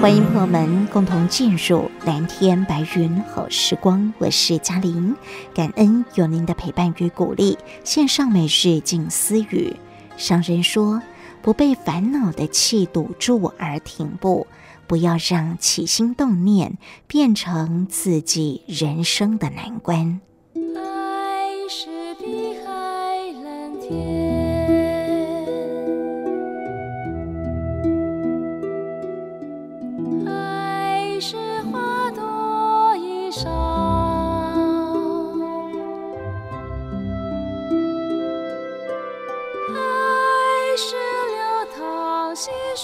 欢迎朋友们共同进入蓝天白云好时光，我是嘉玲，感恩有您的陪伴与鼓励。线上每日静思语，上人说：不被烦恼的气堵住而停步，不要让起心动念变成自己人生的难关。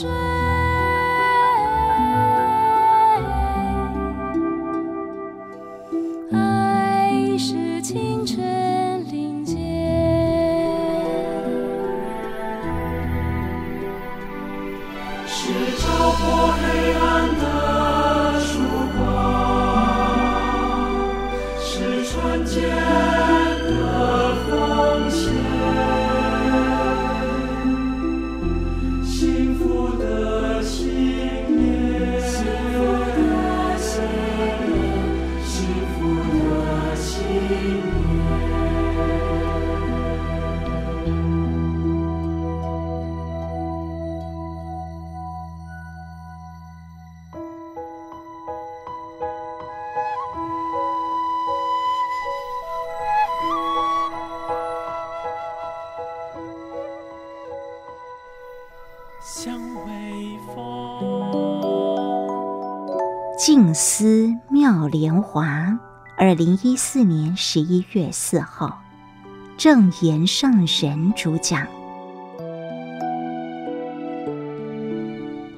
雪思妙莲华，二零一四年十一月四号，正言上人主讲。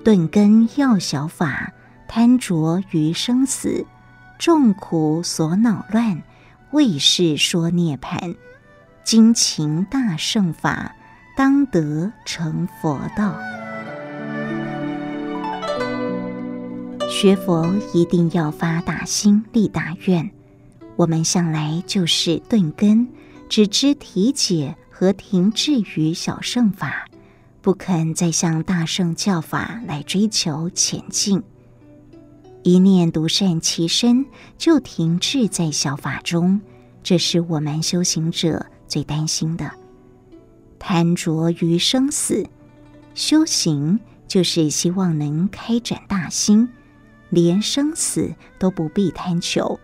顿根要小法，贪着于生死，众苦所恼乱，为是说涅槃。精勤大圣法，当得成佛道。学佛一定要发大心、立大愿。我们向来就是顿根，只知体解和停滞于小乘法，不肯再向大乘教法来追求前进。一念独善其身，就停滞在小法中，这是我们修行者最担心的。贪着于生死，修行就是希望能开展大心。连生死都不必贪求。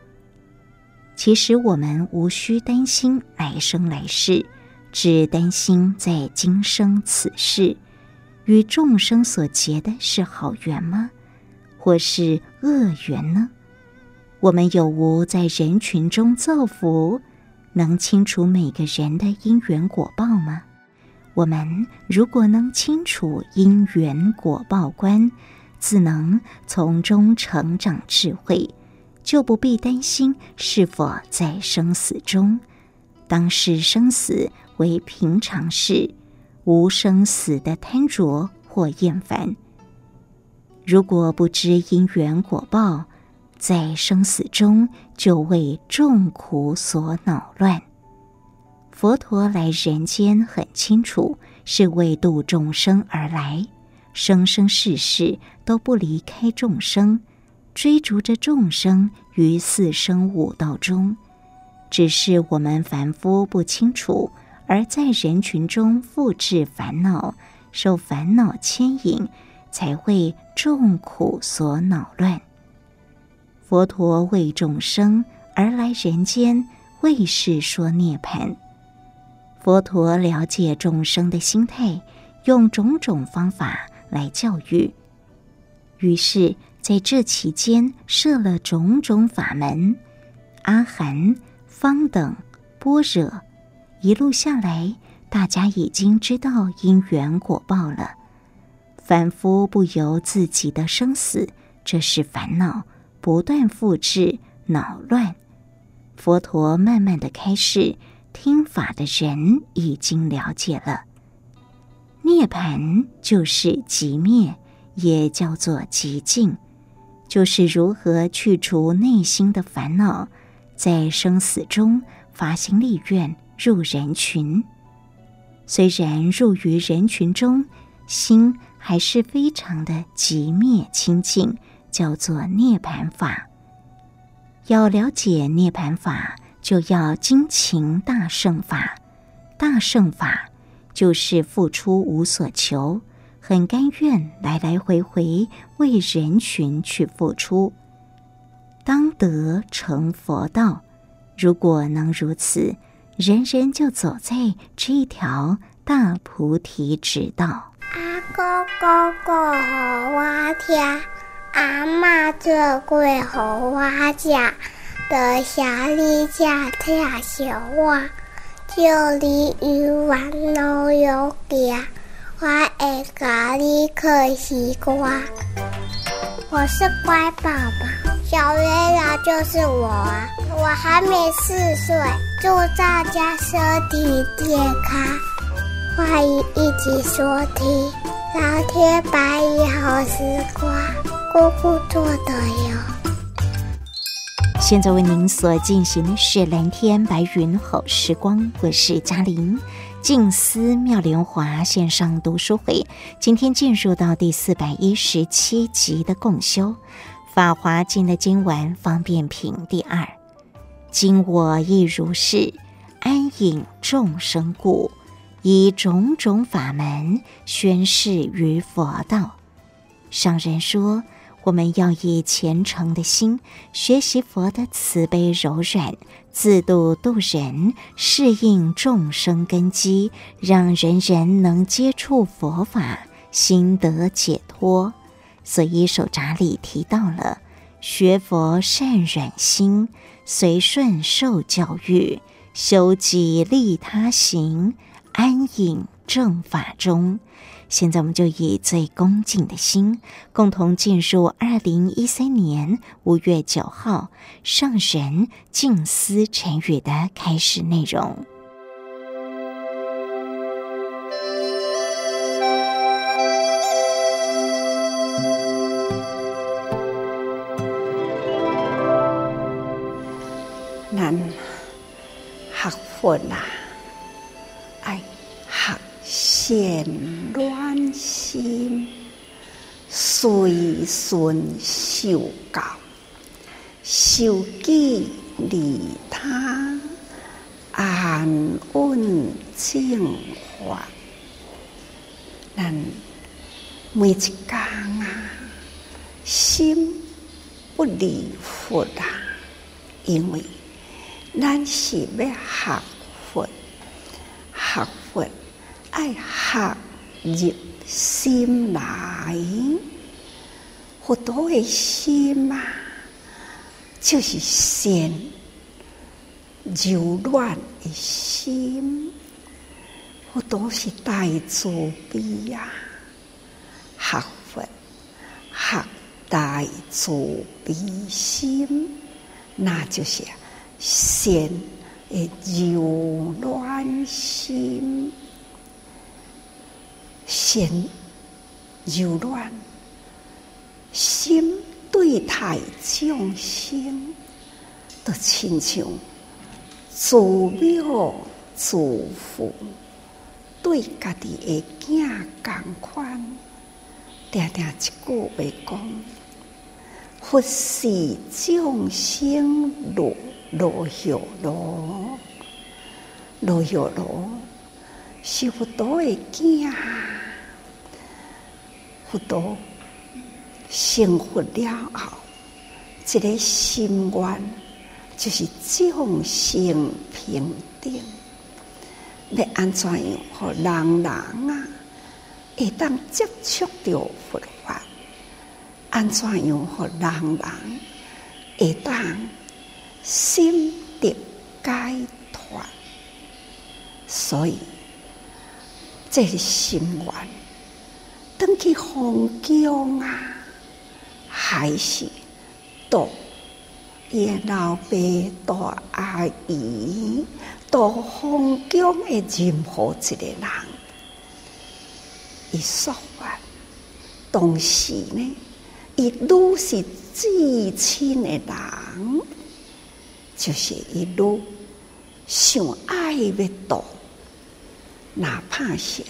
其实我们无需担心来生来世，只担心在今生此世，与众生所结的是好缘吗？或是恶缘呢？我们有无在人群中造福，能清楚每个人的因缘果报吗？我们如果能清楚因缘果报观，自能从中成长智慧，就不必担心是否在生死中。当视生死为平常事，无生死的贪着或厌烦。如果不知因缘果报，在生死中就为众苦所恼乱。佛陀来人间很清楚，是为度众生而来。生生世世都不离开众生，追逐着众生于四生五道中，只是我们凡夫不清楚而在人群中复制烦恼，受烦恼牵引，才会众苦所恼乱。佛陀为众生而来人间，为是说涅槃。佛陀了解众生的心态，用种种方法来教育。于是，在这期间设了种种法门，阿含、方等、般若，一路下来，大家已经知道因缘果报了。凡夫不由自己的生死，这是烦恼。不断复制恼乱，佛陀慢慢的开示，听法的人已经了解了。涅槃就是寂灭，也叫做寂静，就是如何去除内心的烦恼，在生死中发心立愿入人群。虽然入于人群中，心还是非常的寂灭清净。叫做涅槃法。要了解涅槃法，就要精勤大圣法。大圣法就是付出无所求，很甘愿来来回回为人群去付出，当得成佛道。如果能如此，人人就走在这一条大菩提直道。阿哥哥哥和我听。阿妈做过给我吃，的下里家听小话，就里有玩乐有家，我爱咖喱可西瓜。我是乖宝宝，小月亮就是我！我还没四岁，祝大家身体健康，欢迎一起收听老天白云好时光。姑姑做的哟。现在为您所进行的是蓝天白云好时光，我是嘉玲。静思妙莲华线上读书会，今天进入到第四百一十七集的共修《法华经》的经文方便品第二。今我亦如是，安隐众生故，以种种法门宣示于佛道。上人说。我们要以虔诚的心学习佛的慈悲柔软，自度度人，适应众生根基，让人人能接触佛法，心得解脱。所以手札里提到了学佛善软心，随顺受教育，修己利他行，安隐正法中。现在我们就以最恭敬的心，共同进入二零一三年五月九号上人静思晨语的开始内容。难学佛啦。见乱心，随顺受教，受记利他，安稳正法。咱每一天啊，心不离佛啊，因为咱是要学佛，学佛。爱学入心来，佛陀的心嘛，就是善柔软的心。佛陀是大慈悲呀，学佛学大慈悲心，那就是善的柔软心。心柔软心对待众生，都亲像慈母慈父，对家己的囝同款。定定一句话讲：佛是众生路，路乐罗，路乐罗。是佛陀的囝，佛陀成佛了后，这个心愿就是众生平等。要安怎样，互人人啊会当接触到佛法？安怎样，互人人会当心得解脱？所以。这是心愿，登去皇宫啊，还是度伊老爸、大阿姨、度皇宫的任何一个人，伊说话，同时呢，伊愈是至亲的人，就是伊愈想爱要度。哪怕是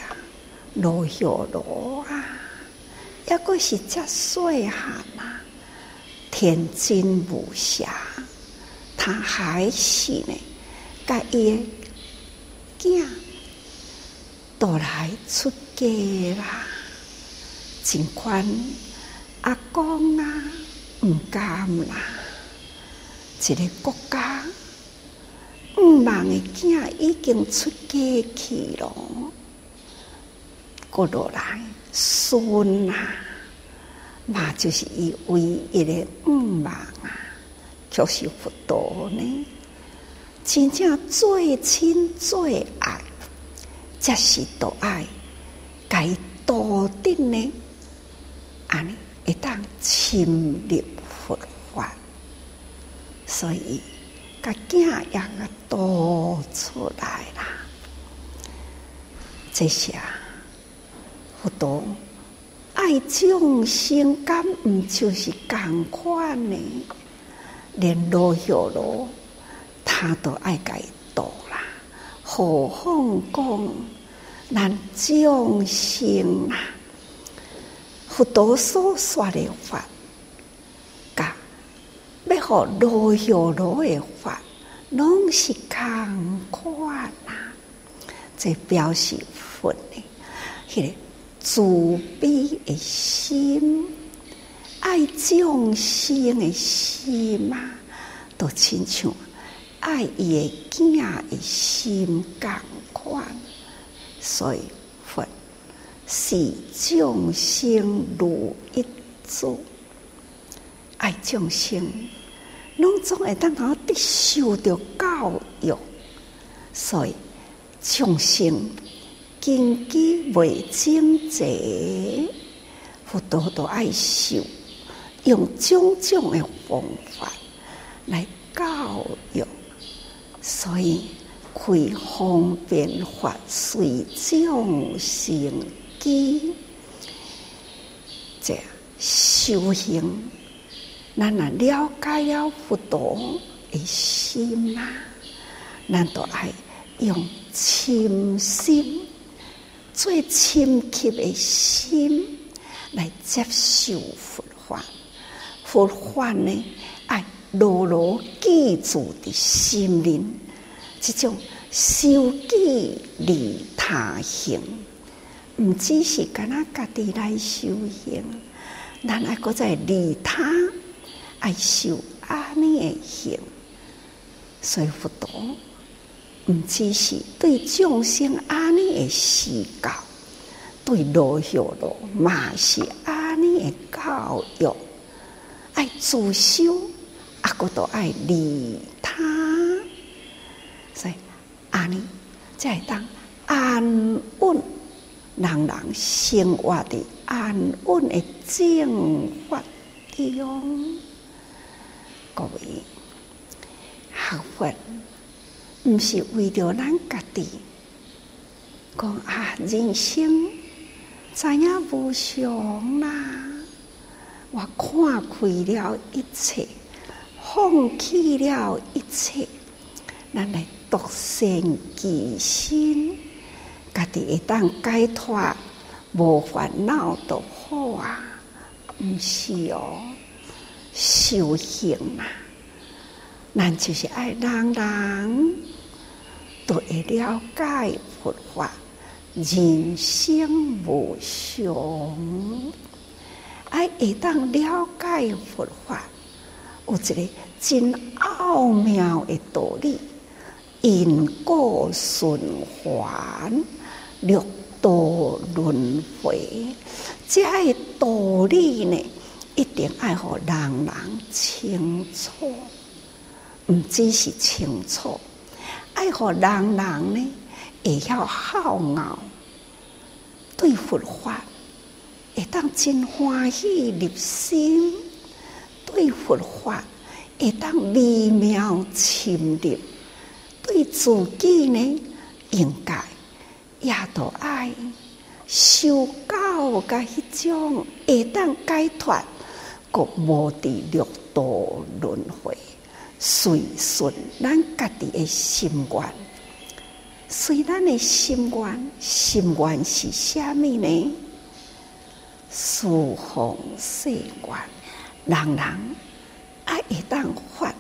罗小罗啊，抑阁是遮细汉啊，天真无邪，他还是呢，甲伊囝都来出家啦，尽管阿公啊，毋甘啦，一个国家。五万个囝已经出家去了，过落来孙啊，那就是伊唯一的愿望啊，就是佛陀呢。真正最亲最爱，才是都爱，该多的呢，安尼会当亲入佛法，所以。个囝也个多出来啦，这些，佛陀爱众生，敢毋就是共款呢？连罗小罗，他都爱解度啦。何况讲咱众生啊，佛陀所说的法。要互罗小罗的法，拢是共款啦。这表示佛的迄个慈悲的心，爱众生的心嘛，都亲像爱伊的囝的心共款。所以佛是众生如一珠，爱众生。拢总会当好得受着教育，所以众生根基未整齐，佛陀都爱修，用种种的方法来教育，所以开方便法随众生机，这修行。咱若了解了佛陀的心啊，咱都爱用亲心、最深切的心来接受佛法。佛法呢，爱牢牢记住的心灵，这种修己利他行，毋只是干那家己来修行，咱爱搁再利他。爱修阿弥的行，所以佛陀毋只是对众生阿弥的施教，对罗小罗嘛是阿弥的教育。爱自修，阿个都爱利他，所以阿弥才会当安稳，人人生活的安稳的正法中。各位，学佛毋是为着咱家己，讲啊，人生知影无常啦，我看开了一切，放弃了一切，咱来独善其身，家己会当解脱，无烦恼就好啊，毋是哦。修行嘛，咱就是爱人人都会了解佛法，人生无常，爱会当了解佛法，有一个真奥妙的道理，因果循环，六道轮回，这个道理呢，一定爱互人人清楚，唔只是清楚，爱互人人呢。也要好乐，对佛法会当真欢喜入心，对佛法会当微妙深入，对自己呢，应该也都爱修教甲迄种会当解脱，个无伫六道轮回，随顺咱家己的心愿。随咱的心愿，心愿是虾米呢？十方世愿，人人爱会当发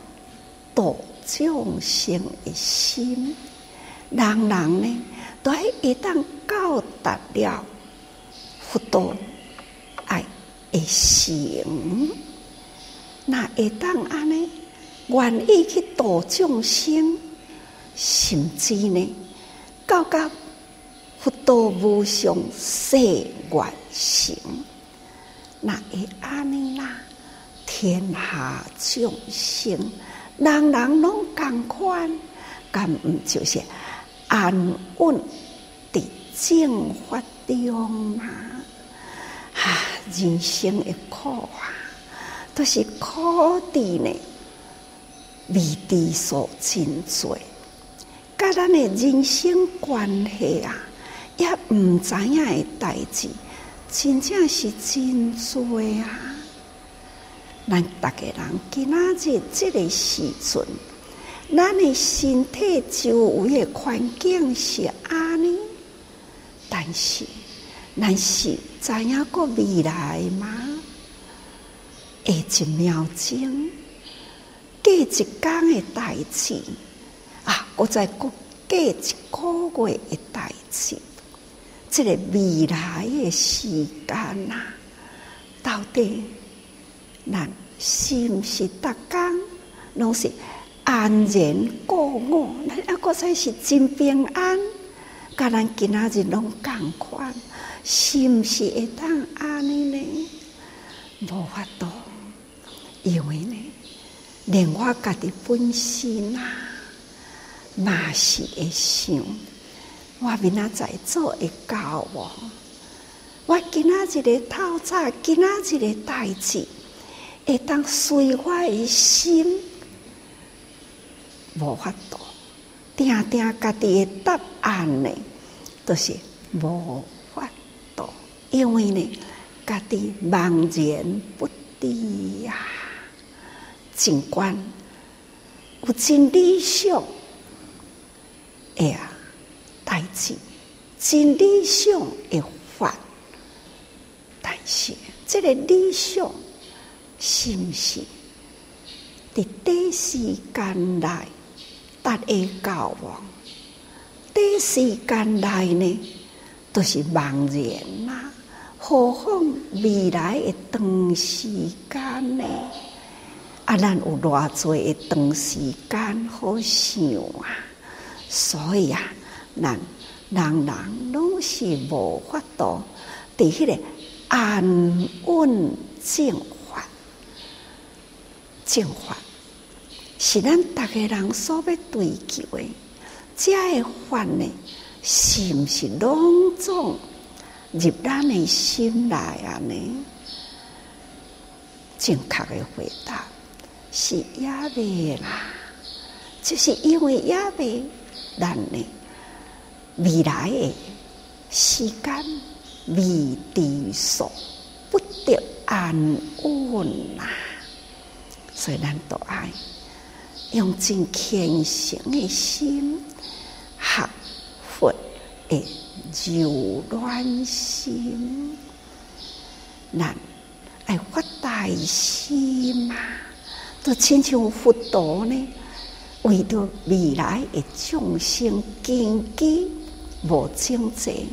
度众生的心，人人呢都爱会当到达了佛道爱的心，那会当安尼愿意去度众生，甚至呢？到到佛道无上誓愿行，那会安尼啦？天下众生，人人拢共款，敢毋就是安稳伫正法中嘛？啊，人生的苦啊，都、是苦地呢，未知数真多。甲咱的人生关系啊，也毋知影的代志，真正是真多啊！咱逐个人今仔日即个时阵，咱的身体周围的环境是安尼，但是咱是知影过未来吗？下一秒钟，过一天的代志。啊！我再过过一个月的代志，这个未来的时间啊，到底咱是毋是逐工拢是安然过我？咱抑个才是真平安，甲咱今仔日拢共款，是毋是会当安尼呢？无法度，因为呢，连我家己本身呐。嘛是会想，我明仔载做会到无？我今仔日个透早，今仔日个代志，会当随我的心，无法度，定定家己的答案呢，都是无法度，因为呢，家己茫然不知呀，尽管有真理想。哎呀，代志真理想的法，但是这个理想是毋是伫短时间内达会到哦？短时间内呢，都是茫然啊。何况未来的长时间呢？啊，咱有偌济的长时间好想啊！所以啊，咱人人拢是无法度伫迄个安稳正法，正法是咱逐个人所要追求的。这个法呢，是毋是拢总入咱的心内啊？呢？正确的回答是也未啦，就是因为也未。咱呢，未来的时间未知数，不得安稳呐。所以咱都爱用尽虔诚的心，学佛的柔软心，咱爱发大心嘛，都亲像佛陀呢。为着未来的众生根基无经济，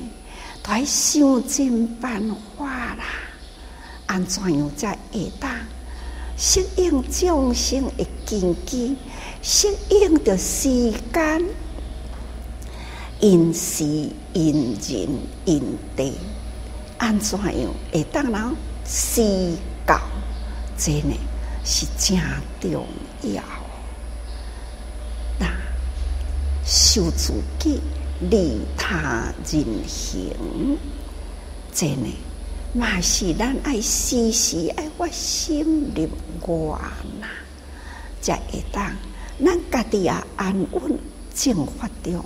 都要想尽办法啦。安怎样才会当适应众生的根基，适应着时间，因时因人因地，安怎样会当人思考？这呢是真重要。那修自己，利他人行，真呢？嘛是咱爱时时爱发心立愿呐，才会当咱家己也安稳。正法中，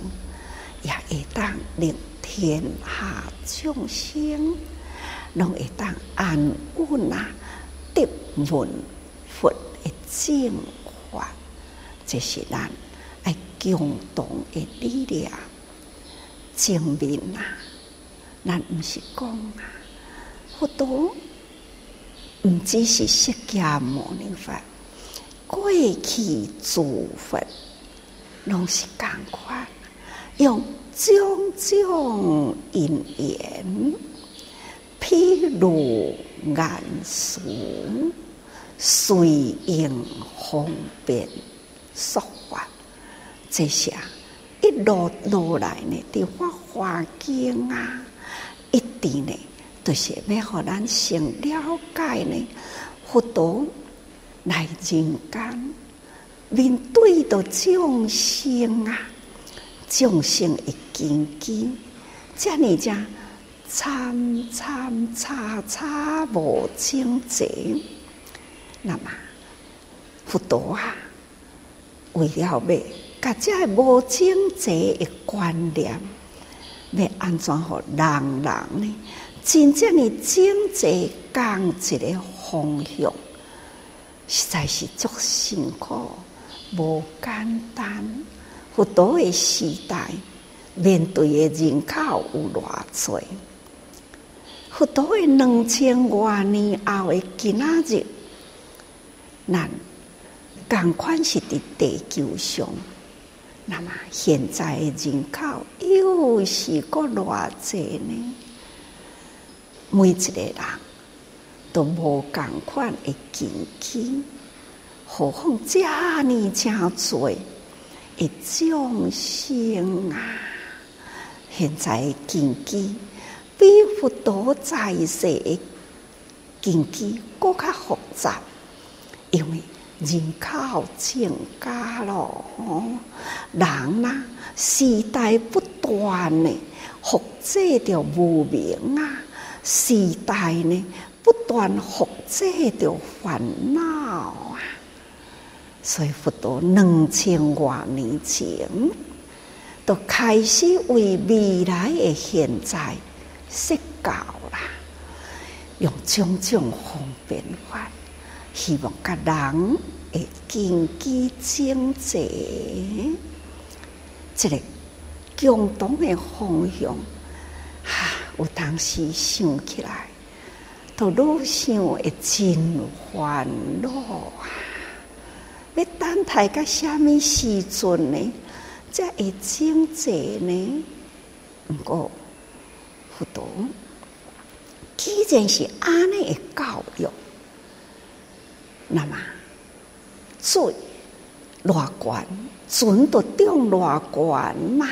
也会当令天下众生拢会当安稳。呐，得闻佛的正法，这是咱爱共同的力量证明啊，咱毋是讲啊。佛陀毋只是释迦牟尼佛，过去诸佛拢是共款，用种种因缘，譬如颜书，随应方便说法，这些一路路来呢，的法华经啊，一定呢。就是要互咱先了解呢，佛陀来人间面对着众生啊，众生一根基，这呢才参参差差无尽尽。那么佛陀啊，为了要甲这无尽尽的观念，要安怎互人人呢？真正的经济降一个方向，实在是足辛苦，无简单。佛陀的时代，面对的人口有偌济？佛陀的两千多年后的今仔日，咱共款是伫地球上，那么现在的人口又是个偌济呢？每一个人都无共款的根基，何况遮尼真济的众生啊！现在的根基比佛陀在世的根基更加复杂，因为人口增加了，人啊，时代不断的复制着无明啊！时代呢，不断复制着烦恼啊，所以佛陀两千多年前，都开始为未来的现在设教啦，用种种方便法，希望甲人会根基净济，这个共同的方向。有当时想起来，都愈想会真烦恼啊！要等待到什么时阵呢？才会净济呢？不过，佛陀既然是安尼的教育，那么水偌悬，船都涨偌悬嘛？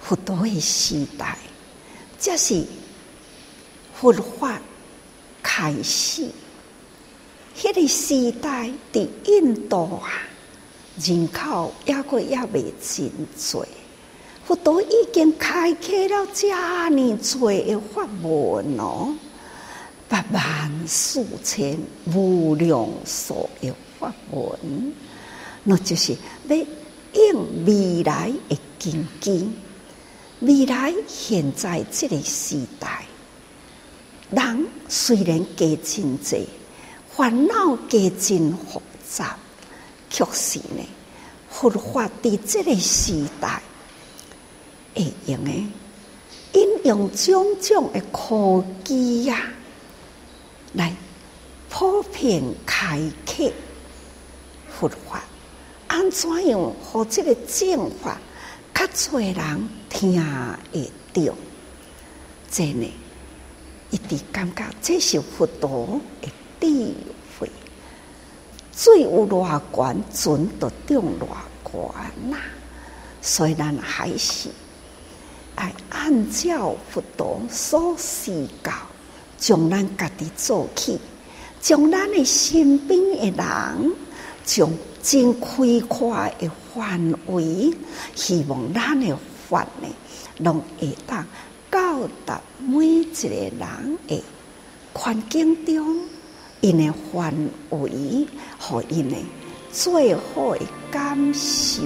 佛陀的时代。这是佛法开始，迄个时代伫印度啊，人口抑阁抑未真济，佛陀已经开启了遮尔济的法门咯，八万四千无量所有法门，那就是要应未来的根基。未来现在这个时代，人虽然加真济，烦恼加真复杂，确实呢，佛法伫这个时代会用诶，应用种种的科技呀，来普遍开启佛法，安怎样和这个正法较侪人？听会到，真的，一直感觉这是佛陀的智慧，水有偌悬，船就长偌悬呐。虽然还是爱按照佛陀所示教，将咱家己做起，将咱的身边的人，将真开阔的范围，希望咱的法呢，拢会当到达每一个人的环境中，因的范围和因的最好的感受。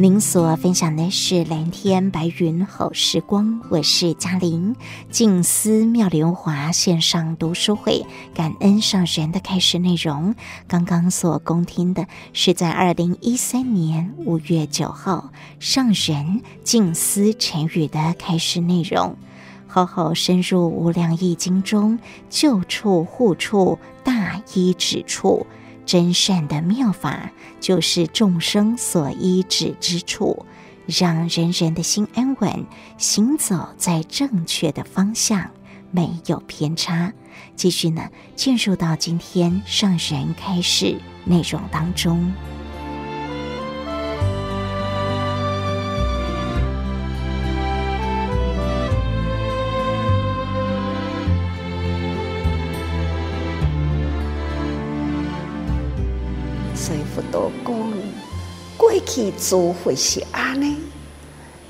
您所分享的是蓝天白云好时光，我是嘉玲。静思妙莲华线上读书会，感恩上人的开始内容。刚刚所恭听的是在二零一三年五月九号上人静思晨语的开始内容。好好深入无量义经中，救处护处大依止处。真善的妙法，就是众生所依止之处，让人人的心安稳，行走在正确的方向，没有偏差。继续呢，进入到今天上人开始内容当中。过去诸佛是安尼，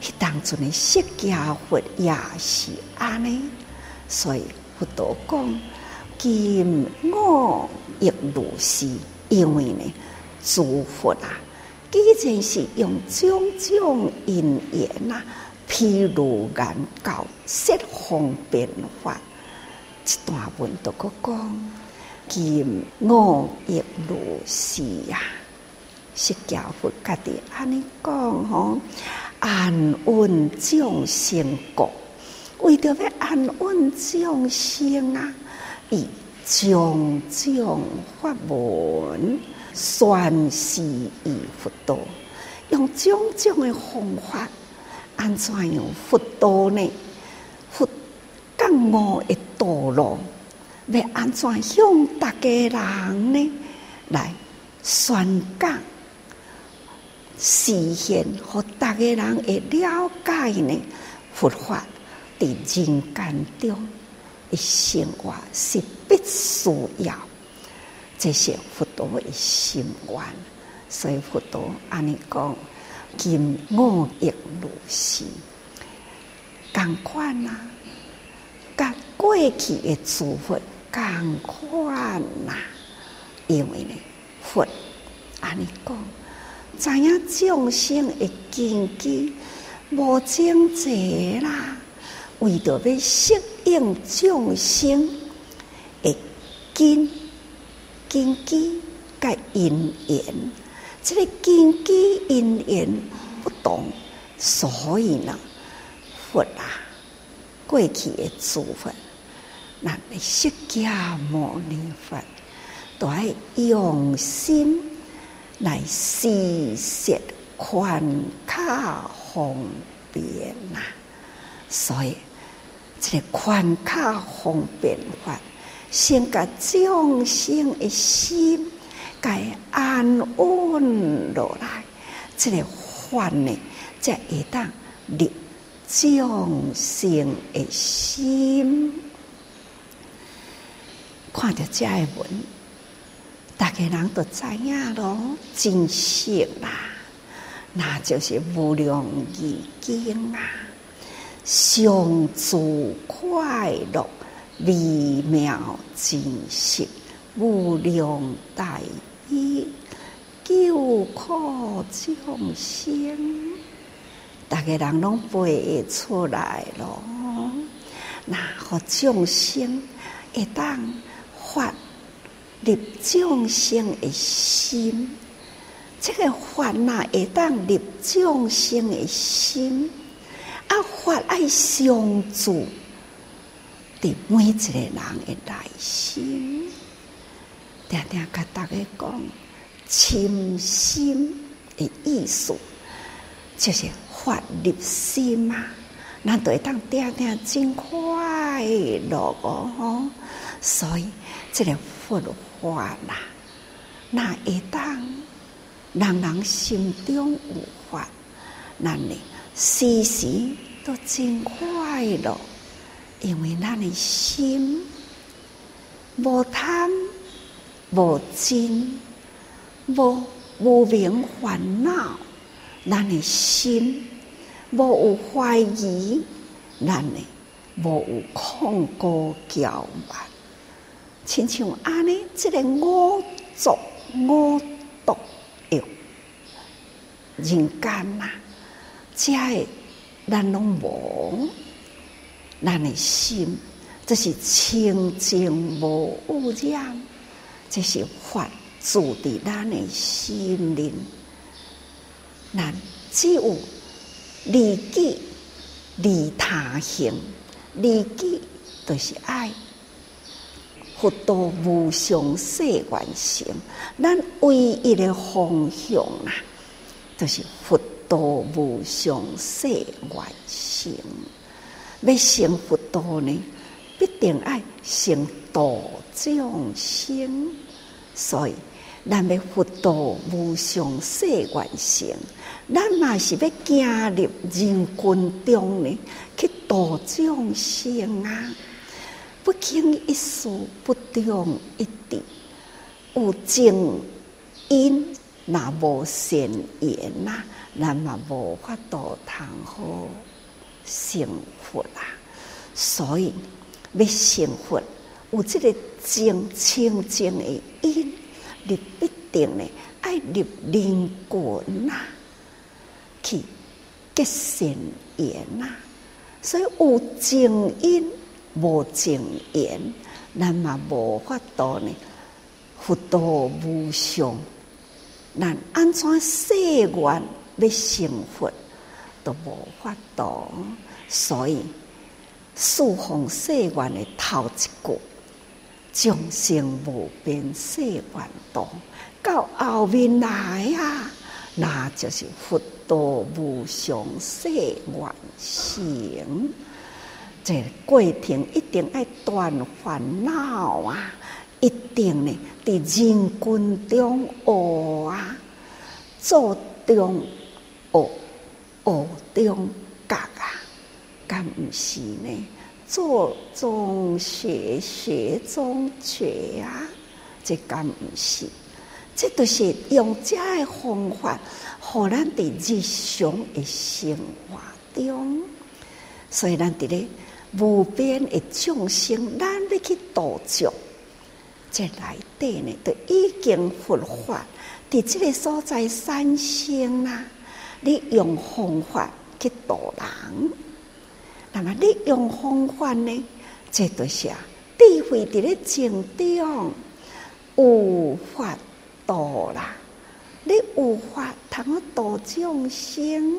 迄当初的释迦佛也是安尼？所以佛陀讲，今我亦如是，因为呢，诸佛啊，既然是用种种因缘呐，譬如眼教色方便法，一段文都讲，今我亦如是呀。释迦佛家己安尼讲吼，安稳众生国，为着要安稳众生啊，以种种法门宣示于佛道，用种种的方法，安怎样佛道呢？佛讲我的道路，要安怎向大家人呢来宣讲？实现和大家人会了解呢，佛法在人间中的生活是必须要，这些佛陀的心愿，所以佛陀安尼讲，今我亦如是，同款啊，甲过去的诸佛同款呐，因为呢，佛安尼讲。知影众生的根基无正济啦，为着要适应众生的根根基甲因缘，这个根基因缘不同，所以呢，佛啊，过去的诸佛，那释迦牟尼佛都爱用心。来施设宽卡方便呐，所以这个宽卡方便法，先甲众生的心该安稳落来，这个法呢，才会当立众生的心。看着这文。大家人都知影咯，真实啦，那就是无量义经啊，上主快乐微妙真实无量大义救苦众生，大家人拢背出来咯。那和众生会当发入众生的心，这个法呐会当入众生的心，啊法爱相助，伫每一个人的内心，定定甲大家讲，亲心的意思就是法入心啊。咱都会当定定真快乐哦，所以这个佛法啦，那会当人人心中有法，那你时时都真快乐，因为咱的心无贪无嗔无无明烦恼，咱的心。无有怀疑，咱呢无有恐高骄慢，亲像安尼，这个五浊五毒有人间呐，这诶咱拢无，咱的心这是清净无污染，这是法住伫咱的心灵，咱只有。利己利他行，利己就是爱佛道无上誓愿行。咱唯一的方向啊，就是佛道无上誓愿行。要成佛道呢，必定爱成道众生，所以咱要佛道无上誓愿行。咱嘛是要行入人群中呢，去度众生啊！不经一事，不中一滴，有正因，那无善缘呐，咱嘛无法度通好成佛啦。所以要成佛，有这个正清净的因，你必定呢爱入人群呐。去结善缘呐，所以有正因无正缘，咱嘛无法度呢。佛度无上，咱安怎誓愿要成佛都无法度。所以四方誓愿的头一句，众生无边誓愿度，到后面来啊，那就是佛。度无上誓愿行，这个、过程一定要断烦恼啊！一定呢，在人群中学啊，做中学，学中觉啊，敢毋是呢？做中学，学中觉啊，这敢毋是？这都是用这个方法。互咱伫日常诶生活中，所以咱伫咧无边诶众生，咱要去度众，这内底呢，都已经佛法伫即个所在产生啦。你用方法去度人，那么你用方法呢，这都是啊，智慧伫咧静中有法度啦。你有法通度众生，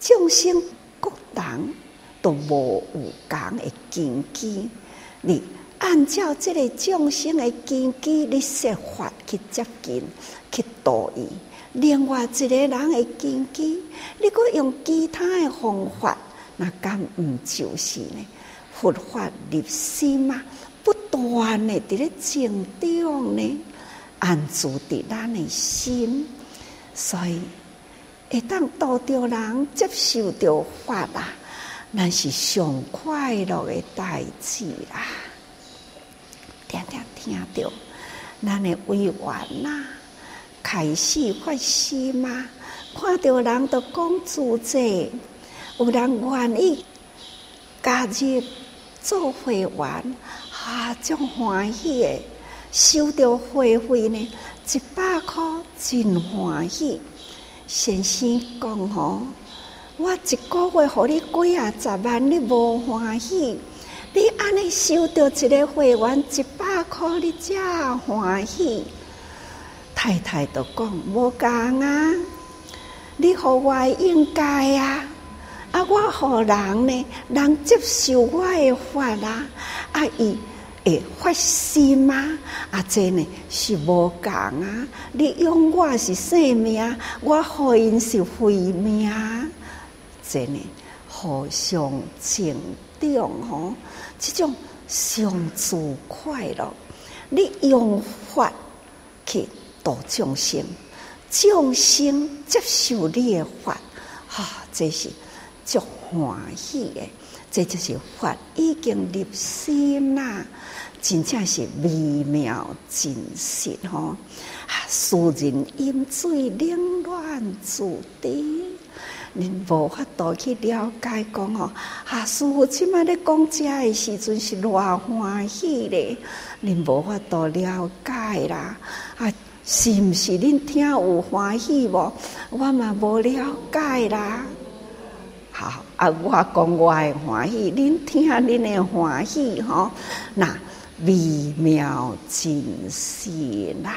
众生各人都无有共的根基。你按照这个众生的根基，你设法去接近、去度伊。另外一个人的根基，你阁用其他的方法，那敢毋就是呢？佛法入心嘛，不断的伫咧静中呢。安住伫咱的心，所以会当度着人接受着法啊，那是上快乐的代志啊！常常听到咱的委员呐，开始发心嘛，看到人都讲自在，有人愿意加入做会员，啊，真欢喜的。收到会费呢，一百块真欢喜。先生讲吼，我一个月互你几啊十万，你无欢喜。你安尼收到一个会员一百块，你才欢喜。太太都讲无共啊，你互我应该啊，啊我互人呢，人接受我的法啦，啊伊会发心吗？啊这呢是无共啊，你用我是生命，我互因是毁命，真呢互相敬重吼。这种相处快乐，你用法去度众生，众生接受你的法，哈、啊，这是足欢喜的。这就是法已经入心啦，真正是微妙真实吼。啊，斯人饮水冷暖自知。恁无法度去了解讲吼，啊，师傅即摆咧讲遮诶时阵是偌欢喜咧，恁无法度了解啦。啊，是毋是恁听有欢喜无？我嘛无了解啦。好，啊，我讲我诶欢喜，恁听恁诶欢喜吼，那微妙真实啦，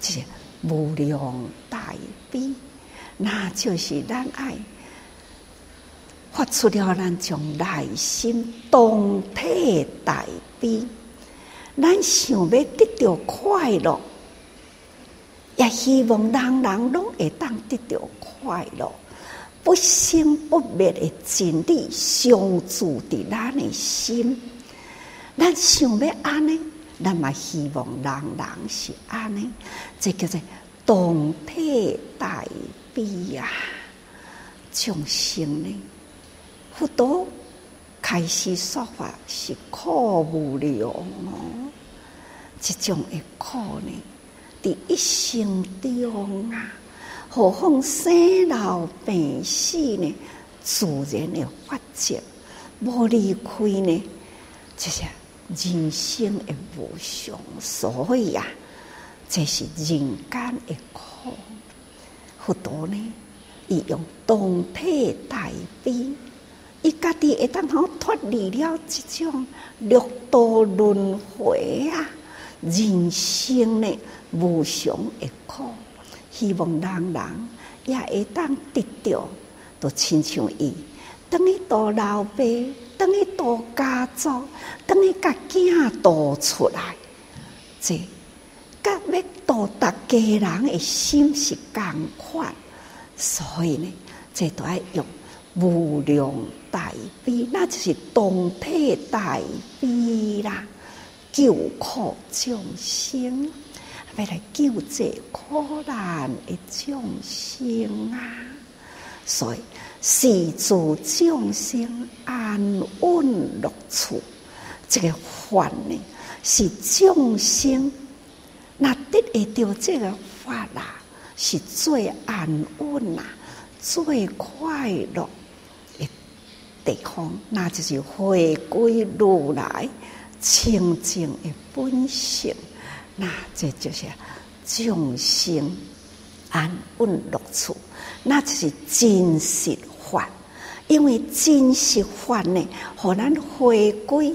这无量大悲。那就是咱爱发出了咱从内心动体大悲，咱想要得到快乐，也希望人人拢会当得到快乐，不生不灭的真理常驻伫咱的心。咱想要安尼，咱嘛希望人人是安尼，这叫做动体大悲。悲呀，众生呢？佛陀开始说法是苦无量哦，这种的苦呢，伫一生中啊，何况生老病死呢？自然的法则，无离开呢，这是人生的无常，所以呀，这是人间的苦。佛陀呢，伊用动体大悲，伊家己会当好脱离了这种六道轮回啊，人生呢无常的苦，希望人人也会当得到，都亲像伊，等于度老爸，等于度家族，等于甲囝度出来，这。甲要度达家人的心是共款，所以呢，这都要用无量大悲，那就是动体大悲啦，救苦众生，要来救济苦难的众生啊！所以，是助众生安稳乐处，这个法呢，是众生。那得会到这个法啦，是最安稳啦、最快乐的地方，那就是回归如来清净的本性。那这就是众生安稳乐处，那就是真实法。因为真实法呢，让咱回归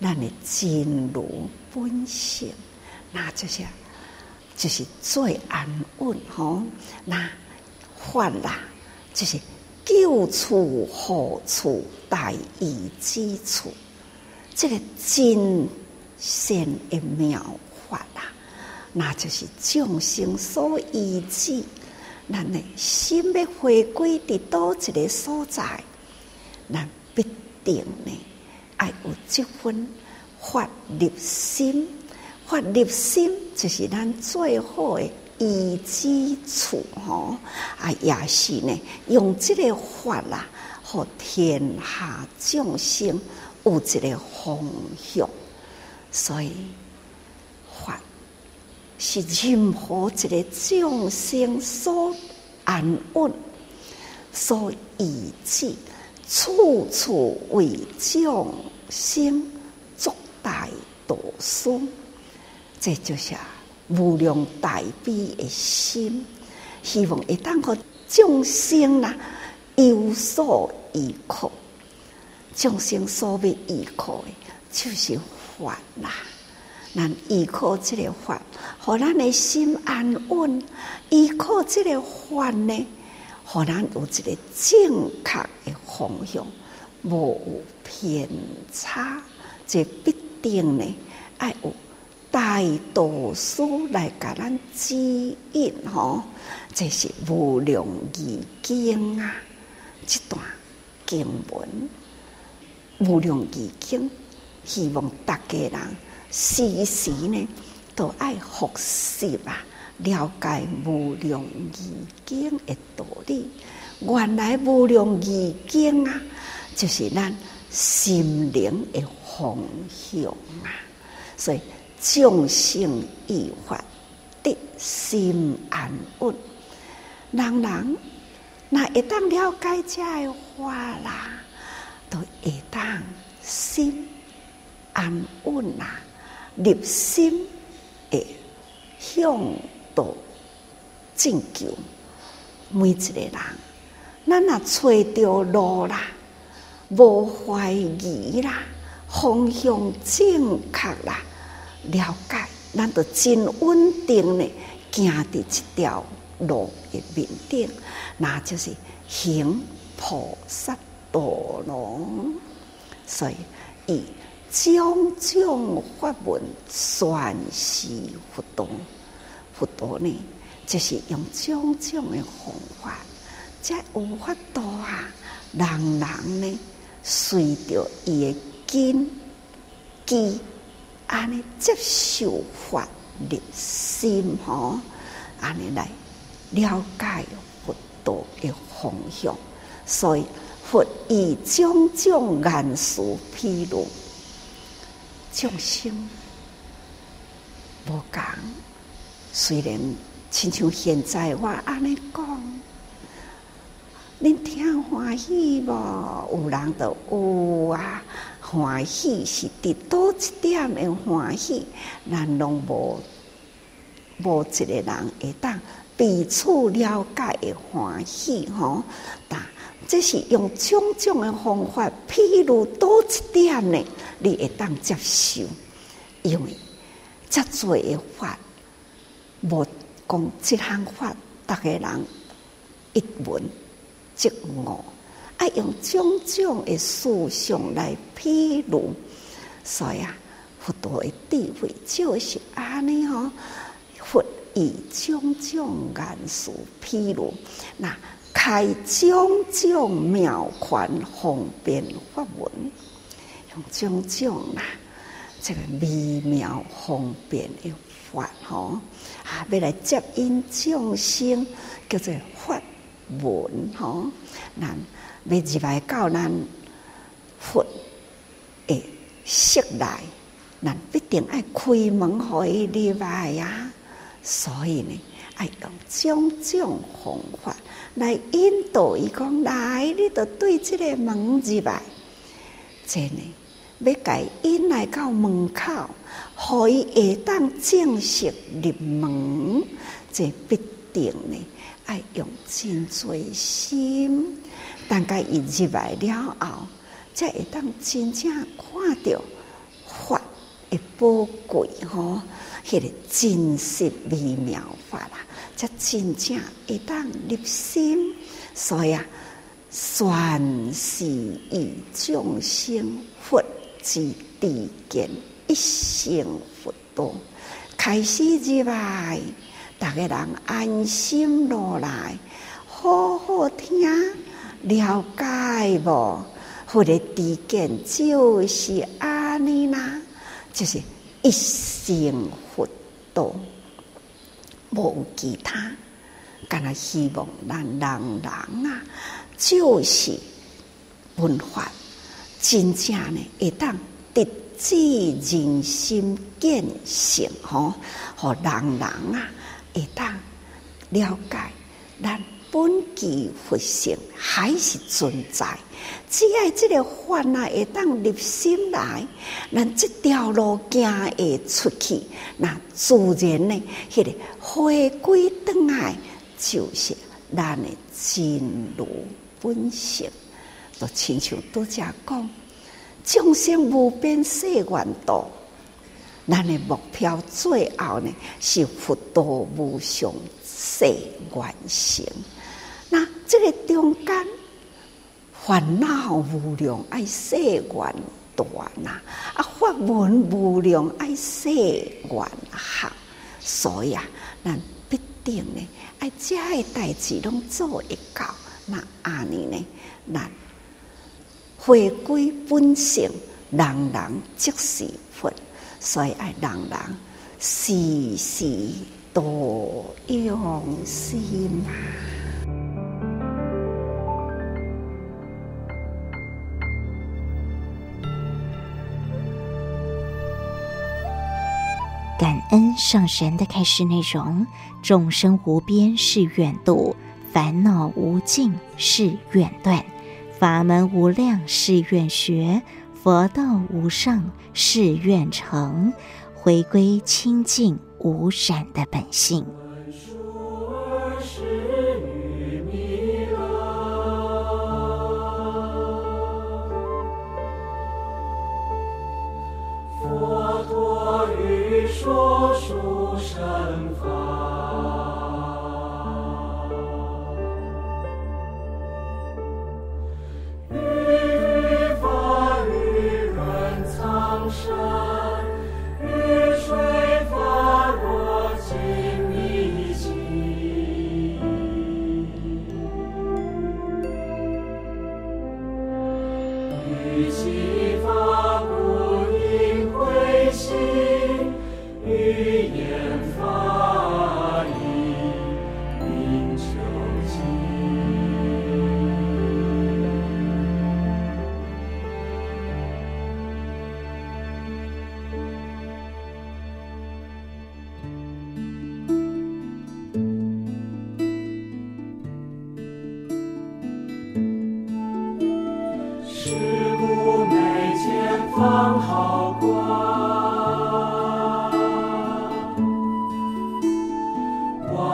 咱的真如本性。那这些就是最安稳吼，那法啦，就是救处护处大义之处，这个真善的妙法啦，那就是众生所依止。咱的心要回归伫倒一个所在，咱必定呢爱有这份法入心。法入心就是咱最好的依止处吼，啊，也是呢，用这个法啦，和天下众生有一个方向。所以，法是任何一个众生所安稳、所依止，处处为众生作大度师。这就是无量大悲的心，希望会当互众生啦有所依靠。众生所要依靠的，就是法啦。咱依靠这个法，互咱的心安稳；依靠这个法呢，互咱有一个正确的方向，无有偏差。这必定呢，爱有大导师来甲咱指引吼。这是无量义经啊，这段经文，无量义经，希望大家人。时时呢，都爱学习啊，了解无量义经的道理。原来无量义经啊，就是咱心灵的方向啊。所以众生依法得心安稳。人人那一旦了解这个话啦，都会当心安稳啊。立心诶，向道进求，每一个人，咱若找着路啦，无怀疑啦，方向正确啦，了解，咱就真稳定的行伫一条路的面顶，那就是行菩萨道路，所以以。种种法门宣示佛道，佛道呢，就是用种种的方法，才有法度啊！人人呢，随着伊的根基，安尼接受法入心吼，安尼来了解佛道的方向。所以佛以种种言辞披露。众生无讲，虽然亲像现在我安尼讲，恁听欢喜无？有人就有啊，欢喜是伫倒一点的欢喜，咱拢无无一个人会当彼此了解的欢喜吼。但这是用种种的方法，譬如倒一点呢？你会当接受，因为遮多的法，无讲这项法，逐个人一闻即悟，爱用种种的思想来披露。所以啊，佛陀的智慧就是安尼哦，佛以种种言辞披露，那开种种妙权方便法门。用种种啊，这个微妙方便的法吼，啊，要来接引众生，叫做法门吼。要入来到咱佛的室内，咱必定爱开门互伊入来呀。所以呢，爱用种种方法来引导伊讲来，你着对这个门入来，真呢。要改引来到门口，互伊会当正式入门，这必定呢，爱用真最心。等甲伊入来了后，才会当真正看到法的宝贵吼，迄个真实微妙法啦，才真正会当入心。所以啊，宣示与众生佛。之地见一成佛道，开始入来，逐个人安心落来，好好听了解无？佛的地见就是安尼啦，就是一心佛道，无其他。干那希望咱人人啊，就是文化。真正呢，会当直指人心见性吼，和人人啊，会当了解咱本具佛性还是存在，只要这个法啊会当入心来，咱这条路行会出去，那自然呢，迄、个回归转来就是咱的真如本性。都亲像拄则讲，众生无边誓愿度，咱的目标最后呢是佛道无上誓愿成。那这个中间烦恼无量，爱世缘断呐，啊法门无量，爱世缘行。所以啊，咱必定呢，爱这个代志拢做一到。那安尼呢，咱回归本性，人人即是佛，所以爱人人时时多用心啊。恩上神的开示内容：众生无边是愿度，烦恼无尽是愿断，法门无量是愿学，佛道无上是愿成，回归清净无染的本性。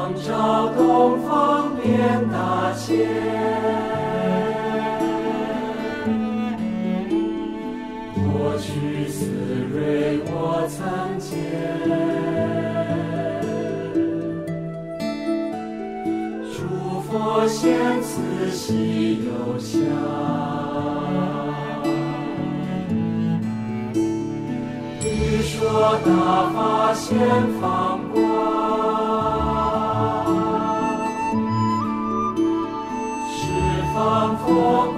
望着东方边大千。过去思瑞我参见，诸佛现慈喜有相，欲说大法先方。我。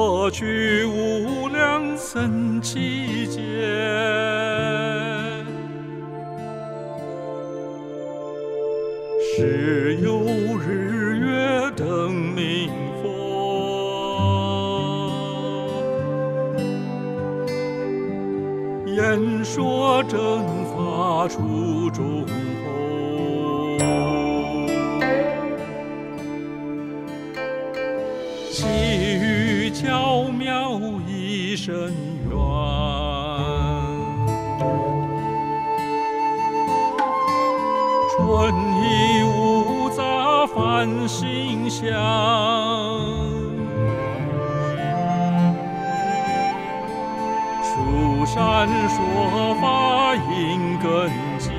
过去无量僧期间，时有日月灯明佛，演说正法出众一生缘，纯义无杂梵行相，书山说法音根基，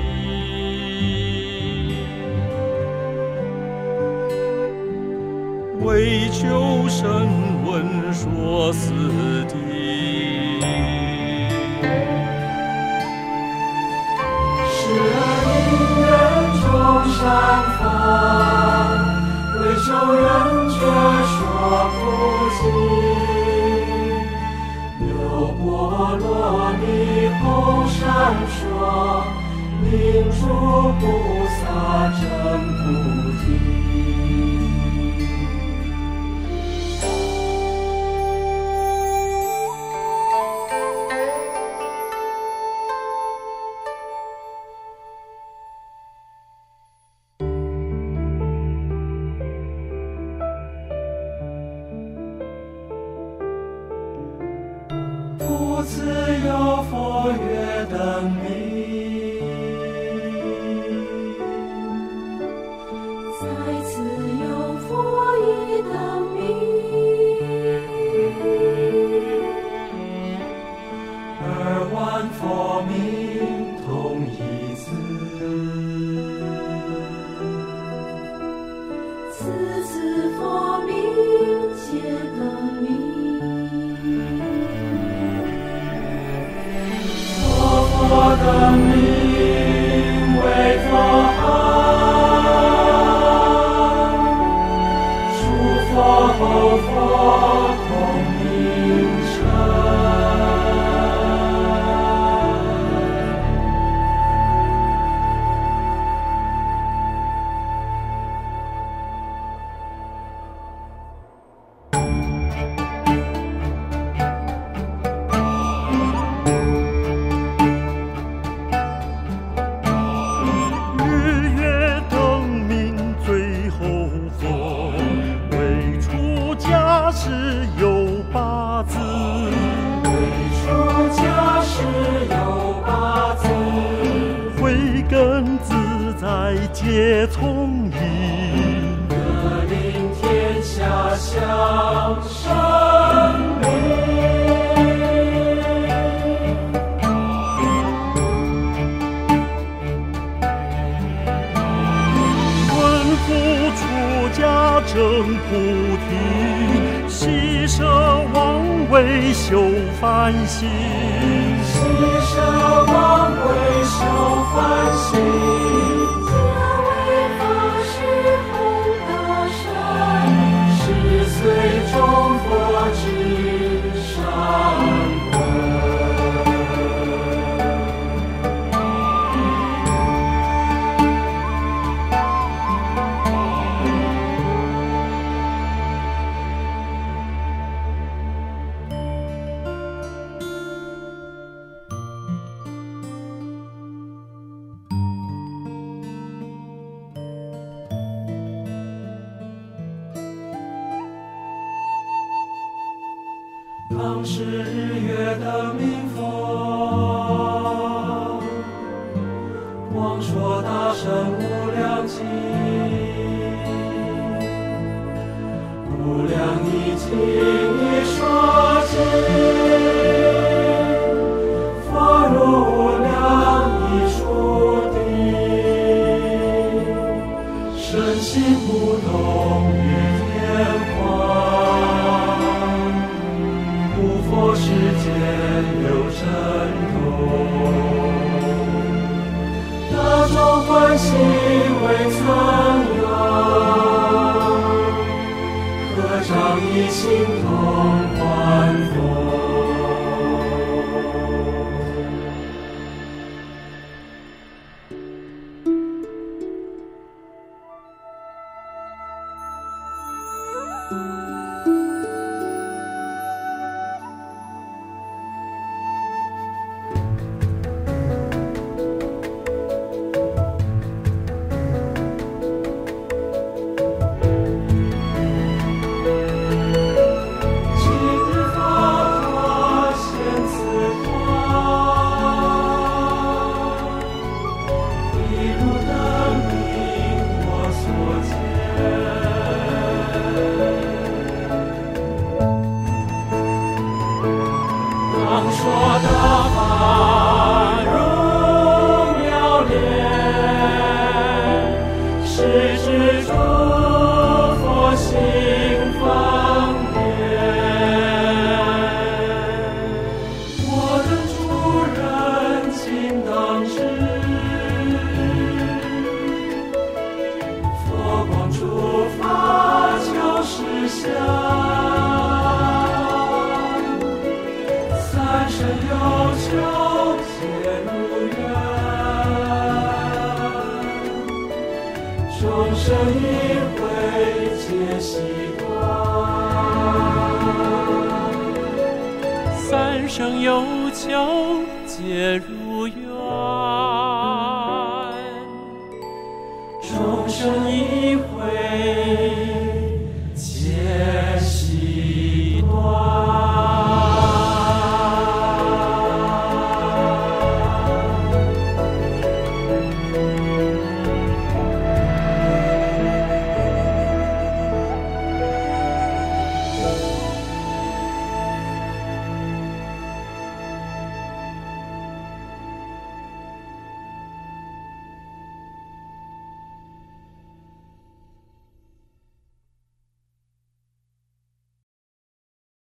为求声闻说四有人却说不尽。波罗蜜空善说，明诸菩萨证菩